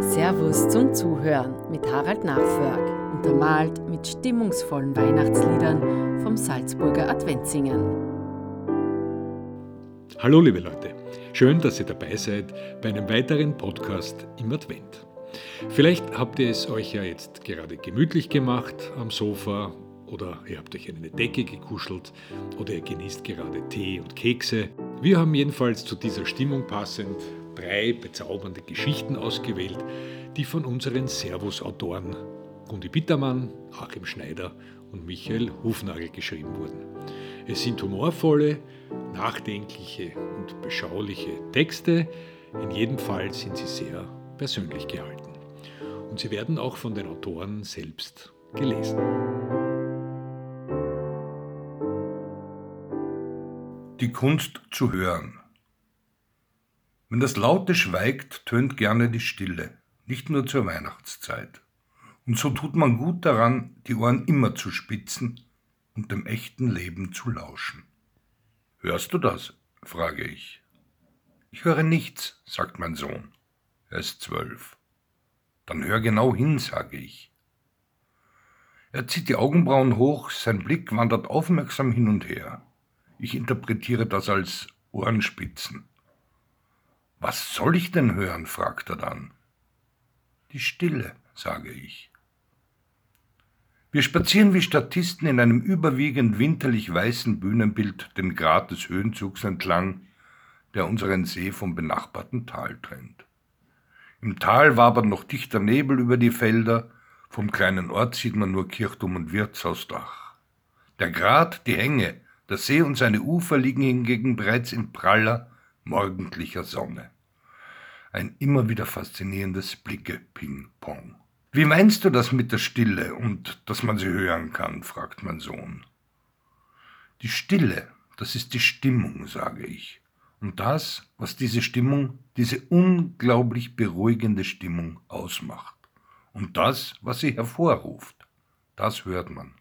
Servus zum Zuhören mit Harald Nachförg, untermalt mit stimmungsvollen Weihnachtsliedern vom Salzburger Adventsingen. Hallo liebe Leute, schön, dass ihr dabei seid bei einem weiteren Podcast im Advent. Vielleicht habt ihr es euch ja jetzt gerade gemütlich gemacht am Sofa oder ihr habt euch eine Decke gekuschelt oder ihr genießt gerade Tee und Kekse. Wir haben jedenfalls zu dieser Stimmung passend drei bezaubernde Geschichten ausgewählt, die von unseren Servus-Autoren Gundi Bittermann, Achim Schneider und Michael Hufnagel geschrieben wurden. Es sind humorvolle, nachdenkliche und beschauliche Texte. In jedem Fall sind sie sehr persönlich gehalten. Und sie werden auch von den Autoren selbst gelesen. Die Kunst zu hören. Wenn das Laute schweigt, tönt gerne die Stille, nicht nur zur Weihnachtszeit. Und so tut man gut daran, die Ohren immer zu spitzen und dem echten Leben zu lauschen. Hörst du das? frage ich. Ich höre nichts, sagt mein Sohn. Er ist zwölf. Dann hör genau hin, sage ich. Er zieht die Augenbrauen hoch, sein Blick wandert aufmerksam hin und her. Ich interpretiere das als Ohrenspitzen. Was soll ich denn hören? fragt er dann. Die Stille, sage ich. Wir spazieren wie Statisten in einem überwiegend winterlich weißen Bühnenbild den Grat des Höhenzugs entlang, der unseren See vom benachbarten Tal trennt. Im Tal wabert noch dichter Nebel über die Felder, vom kleinen Ort sieht man nur Kirchturm und Wirtshausdach. Der Grat, die Hänge, der See und seine Ufer liegen hingegen bereits in praller, morgendlicher Sonne. Ein immer wieder faszinierendes Blicke-Ping-Pong. Wie meinst du das mit der Stille und dass man sie hören kann? fragt mein Sohn. Die Stille, das ist die Stimmung, sage ich. Und das, was diese Stimmung, diese unglaublich beruhigende Stimmung ausmacht. Und das, was sie hervorruft, das hört man.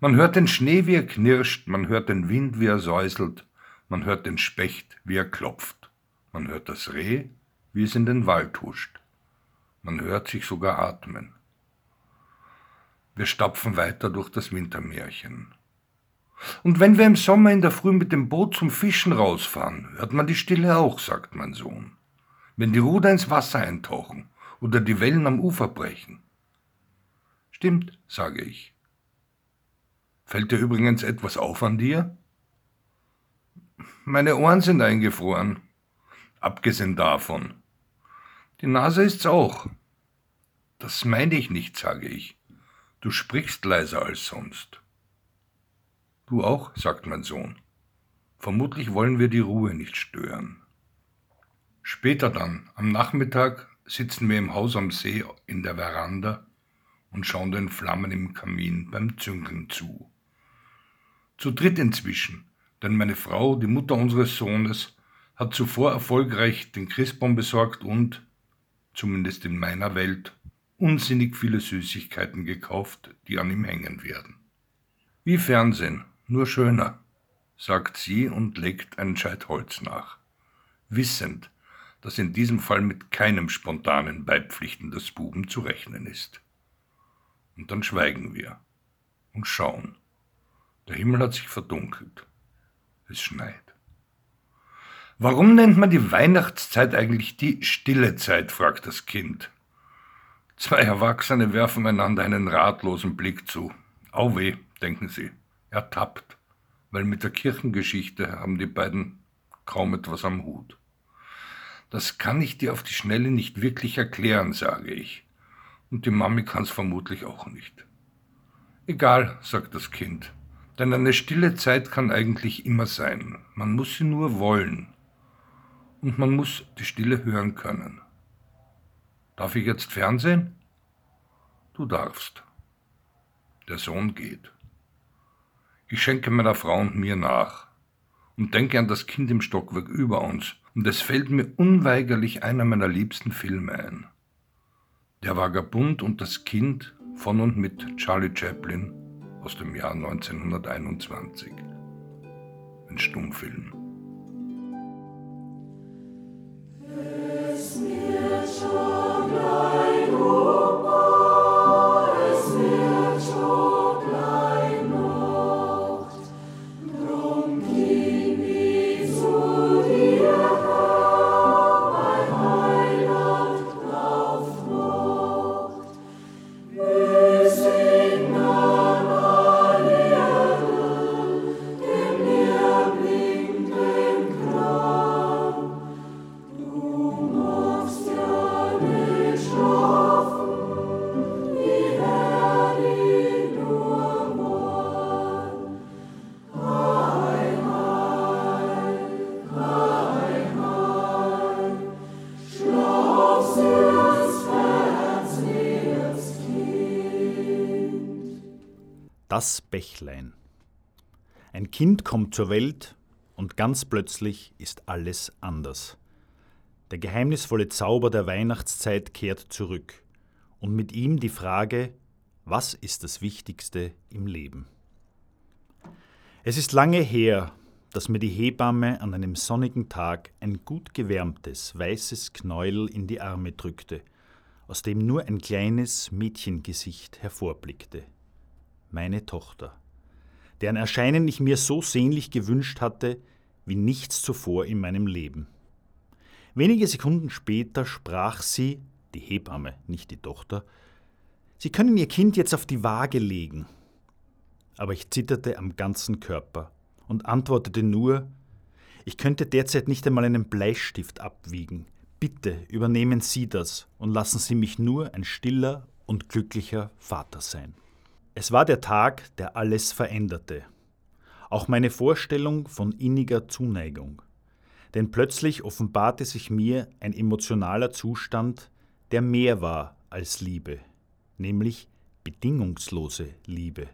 Man hört den Schnee, wie er knirscht, man hört den Wind, wie er säuselt, man hört den Specht, wie er klopft, man hört das Reh, wie es in den Wald huscht. Man hört sich sogar atmen. Wir stapfen weiter durch das Wintermärchen. Und wenn wir im Sommer in der Früh mit dem Boot zum Fischen rausfahren, hört man die Stille auch, sagt mein Sohn. Wenn die Ruder ins Wasser eintauchen oder die Wellen am Ufer brechen. Stimmt, sage ich. Fällt dir übrigens etwas auf an dir? Meine Ohren sind eingefroren. Abgesehen davon. Die Nase ist's auch. Das meine ich nicht, sage ich. Du sprichst leiser als sonst. Du auch, sagt mein Sohn. Vermutlich wollen wir die Ruhe nicht stören. Später dann, am Nachmittag, sitzen wir im Haus am See in der Veranda und schauen den Flammen im Kamin beim Züngeln zu. Zu dritt inzwischen, denn meine Frau, die Mutter unseres Sohnes, hat zuvor erfolgreich den Christbaum besorgt und, zumindest in meiner Welt, unsinnig viele Süßigkeiten gekauft, die an ihm hängen werden. Wie Fernsehen, nur schöner, sagt sie und legt ein Scheit Holz nach, wissend, dass in diesem Fall mit keinem spontanen Beipflichten des Buben zu rechnen ist. Und dann schweigen wir und schauen. Der Himmel hat sich verdunkelt. Es schneit. Warum nennt man die Weihnachtszeit eigentlich die stille Zeit? fragt das Kind. Zwei Erwachsene werfen einander einen ratlosen Blick zu. Auweh, denken sie, ertappt, weil mit der Kirchengeschichte haben die beiden kaum etwas am Hut. Das kann ich dir auf die Schnelle nicht wirklich erklären, sage ich. Und die Mami kann es vermutlich auch nicht. Egal, sagt das Kind. Denn eine stille Zeit kann eigentlich immer sein. Man muss sie nur wollen. Und man muss die Stille hören können. Darf ich jetzt Fernsehen? Du darfst. Der Sohn geht. Ich schenke meiner Frau und mir nach und denke an das Kind im Stockwerk über uns, und es fällt mir unweigerlich einer meiner liebsten Filme ein. Der Vagabund und das Kind von und mit Charlie Chaplin aus dem Jahr 1921. Ein Stummfilm. Das Bächlein. Ein Kind kommt zur Welt und ganz plötzlich ist alles anders. Der geheimnisvolle Zauber der Weihnachtszeit kehrt zurück und mit ihm die Frage, was ist das Wichtigste im Leben? Es ist lange her, dass mir die Hebamme an einem sonnigen Tag ein gut gewärmtes, weißes Knäuel in die Arme drückte, aus dem nur ein kleines Mädchengesicht hervorblickte. Meine Tochter, deren Erscheinen ich mir so sehnlich gewünscht hatte, wie nichts zuvor in meinem Leben. Wenige Sekunden später sprach sie, die Hebamme, nicht die Tochter, Sie können Ihr Kind jetzt auf die Waage legen. Aber ich zitterte am ganzen Körper und antwortete nur, ich könnte derzeit nicht einmal einen Bleistift abwiegen. Bitte übernehmen Sie das und lassen Sie mich nur ein stiller und glücklicher Vater sein. Es war der Tag, der alles veränderte. Auch meine Vorstellung von inniger Zuneigung. Denn plötzlich offenbarte sich mir ein emotionaler Zustand, der mehr war als Liebe nämlich bedingungslose Liebe.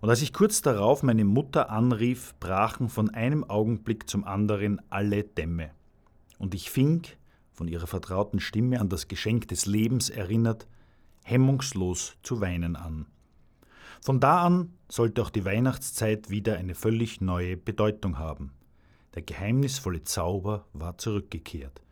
Und als ich kurz darauf meine Mutter anrief, brachen von einem Augenblick zum anderen alle Dämme. Und ich fing, von ihrer vertrauten Stimme an das Geschenk des Lebens erinnert, hemmungslos zu weinen an. Von da an sollte auch die Weihnachtszeit wieder eine völlig neue Bedeutung haben. Der geheimnisvolle Zauber war zurückgekehrt.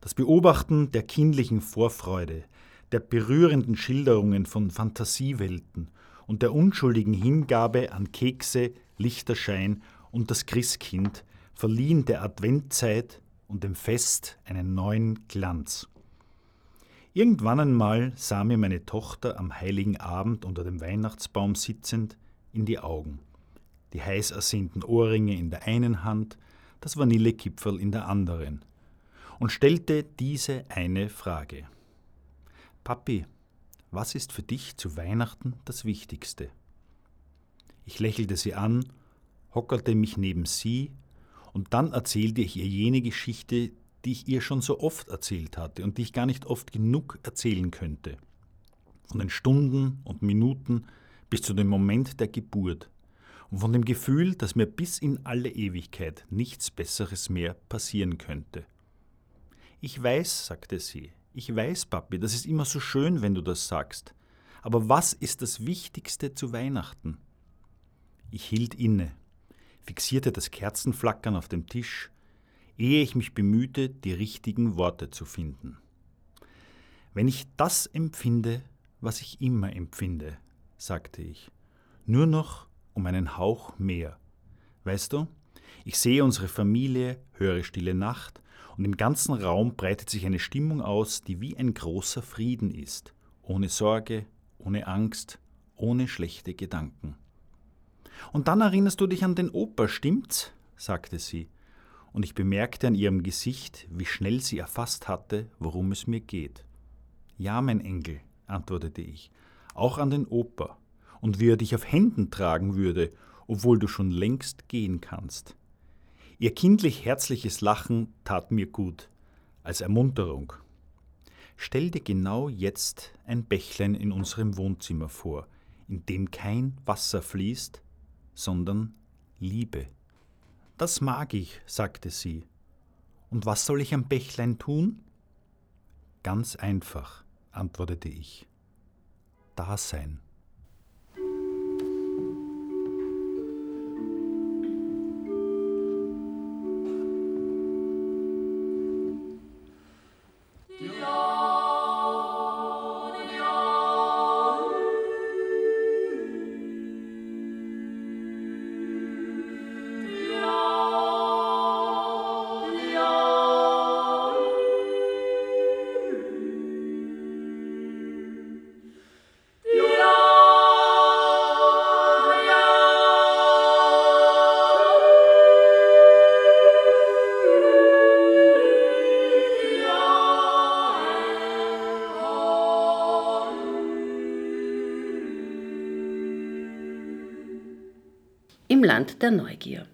Das Beobachten der kindlichen Vorfreude, der berührenden Schilderungen von Fantasiewelten und der unschuldigen Hingabe an Kekse, Lichterschein und das Christkind verliehen der Adventzeit und dem Fest einen neuen Glanz. Irgendwann einmal sah mir meine Tochter am heiligen Abend unter dem Weihnachtsbaum sitzend in die Augen, die heiß ersehnten Ohrringe in der einen Hand, das Vanillekipferl in der anderen, und stellte diese eine Frage. Papi, was ist für dich zu Weihnachten das Wichtigste? Ich lächelte sie an, hockerte mich neben sie, und dann erzählte ich ihr jene Geschichte, die ich ihr schon so oft erzählt hatte und die ich gar nicht oft genug erzählen könnte. Von den Stunden und Minuten bis zu dem Moment der Geburt und von dem Gefühl, dass mir bis in alle Ewigkeit nichts Besseres mehr passieren könnte. Ich weiß, sagte sie, ich weiß, Papi, das ist immer so schön, wenn du das sagst. Aber was ist das Wichtigste zu Weihnachten? Ich hielt inne, fixierte das Kerzenflackern auf dem Tisch, ehe ich mich bemühte, die richtigen Worte zu finden. Wenn ich das empfinde, was ich immer empfinde, sagte ich, nur noch um einen Hauch mehr. Weißt du, ich sehe unsere Familie, höre stille Nacht und im ganzen Raum breitet sich eine Stimmung aus, die wie ein großer Frieden ist, ohne Sorge, ohne Angst, ohne schlechte Gedanken. Und dann erinnerst du dich an den Opa, stimmt's? sagte sie, und ich bemerkte an ihrem Gesicht, wie schnell sie erfasst hatte, worum es mir geht. Ja, mein Engel, antwortete ich, auch an den Opa, und wie er dich auf Händen tragen würde, obwohl du schon längst gehen kannst. Ihr kindlich herzliches Lachen tat mir gut, als Ermunterung. Stell dir genau jetzt ein Bächlein in unserem Wohnzimmer vor, in dem kein Wasser fließt, sondern Liebe. Das mag ich, sagte sie. Und was soll ich am Bächlein tun? Ganz einfach, antwortete ich. Dasein. im Land der Neugier.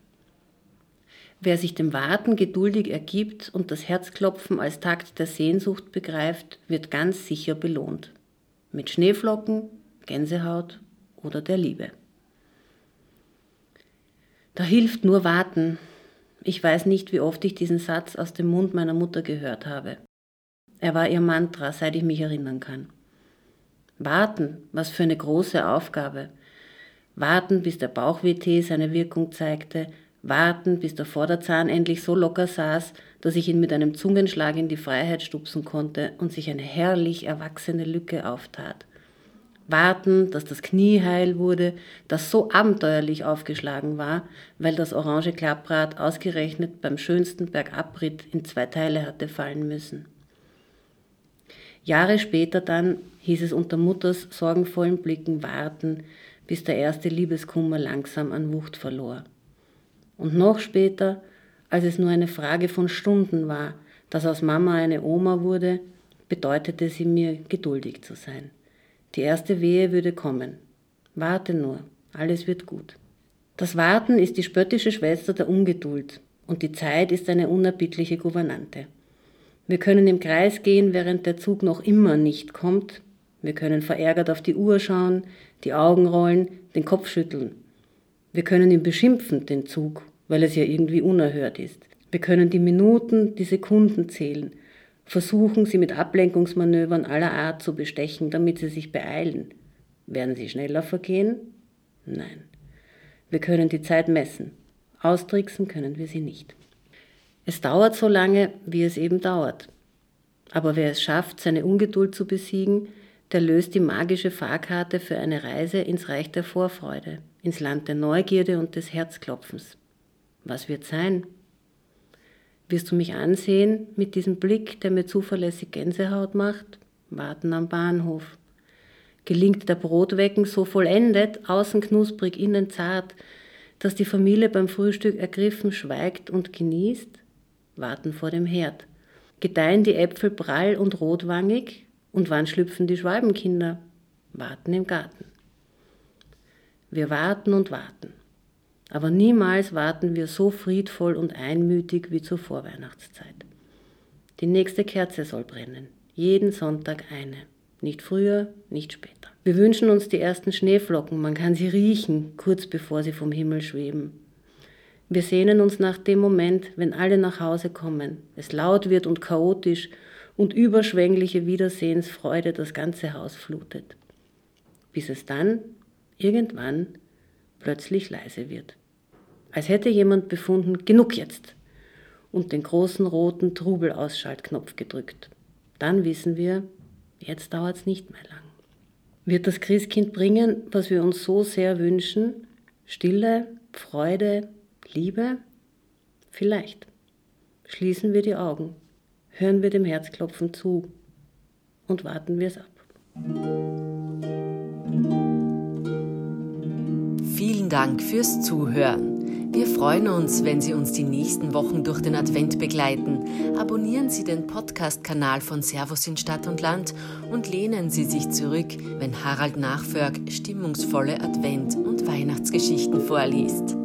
Wer sich dem Warten geduldig ergibt und das Herzklopfen als Takt der Sehnsucht begreift, wird ganz sicher belohnt. Mit Schneeflocken, Gänsehaut oder der Liebe. Da hilft nur warten. Ich weiß nicht, wie oft ich diesen Satz aus dem Mund meiner Mutter gehört habe. Er war ihr Mantra, seit ich mich erinnern kann. Warten, was für eine große Aufgabe. Warten, bis der Bauchweh-Tee seine Wirkung zeigte, warten, bis der Vorderzahn endlich so locker saß, dass ich ihn mit einem Zungenschlag in die Freiheit stupsen konnte und sich eine herrlich erwachsene Lücke auftat. Warten, dass das Knie heil wurde, das so abenteuerlich aufgeschlagen war, weil das orange Klapprad ausgerechnet beim schönsten Bergabritt in zwei Teile hatte fallen müssen. Jahre später dann hieß es unter Mutters sorgenvollen Blicken warten, bis der erste Liebeskummer langsam an Wucht verlor. Und noch später, als es nur eine Frage von Stunden war, dass aus Mama eine Oma wurde, bedeutete sie mir, geduldig zu sein. Die erste Wehe würde kommen. Warte nur, alles wird gut. Das Warten ist die spöttische Schwester der Ungeduld und die Zeit ist eine unerbittliche Gouvernante. Wir können im Kreis gehen, während der Zug noch immer nicht kommt. Wir können verärgert auf die Uhr schauen, die Augen rollen, den Kopf schütteln. Wir können ihn beschimpfen, den Zug, weil es ja irgendwie unerhört ist. Wir können die Minuten, die Sekunden zählen, versuchen sie mit Ablenkungsmanövern aller Art zu bestechen, damit sie sich beeilen. Werden sie schneller vergehen? Nein. Wir können die Zeit messen. Austricksen können wir sie nicht. Es dauert so lange, wie es eben dauert. Aber wer es schafft, seine Ungeduld zu besiegen, der löst die magische Fahrkarte für eine Reise ins Reich der Vorfreude, ins Land der Neugierde und des Herzklopfens. Was wird sein? Wirst du mich ansehen mit diesem Blick, der mir zuverlässig Gänsehaut macht? Warten am Bahnhof. Gelingt der Brotwecken so vollendet, außen knusprig, innen zart, dass die Familie beim Frühstück ergriffen schweigt und genießt? Warten vor dem Herd. Gedeihen die Äpfel prall und rotwangig? Und wann schlüpfen die Schwalbenkinder? Warten im Garten. Wir warten und warten. Aber niemals warten wir so friedvoll und einmütig wie zur Vorweihnachtszeit. Die nächste Kerze soll brennen, jeden Sonntag eine, nicht früher, nicht später. Wir wünschen uns die ersten Schneeflocken, man kann sie riechen, kurz bevor sie vom Himmel schweben. Wir sehnen uns nach dem Moment, wenn alle nach Hause kommen, es laut wird und chaotisch und überschwängliche Wiedersehensfreude das ganze Haus flutet. Bis es dann, irgendwann, plötzlich leise wird. Als hätte jemand befunden, genug jetzt, und den großen roten Trubelausschaltknopf gedrückt. Dann wissen wir, jetzt dauert es nicht mehr lang. Wird das Christkind bringen, was wir uns so sehr wünschen? Stille, Freude, Liebe? Vielleicht. Schließen wir die Augen, hören wir dem Herzklopfen zu und warten wir es ab. Vielen Dank fürs Zuhören. Wir freuen uns, wenn Sie uns die nächsten Wochen durch den Advent begleiten. Abonnieren Sie den Podcast-Kanal von Servus in Stadt und Land und lehnen Sie sich zurück, wenn Harald Nachförg stimmungsvolle Advent- und Weihnachtsgeschichten vorliest.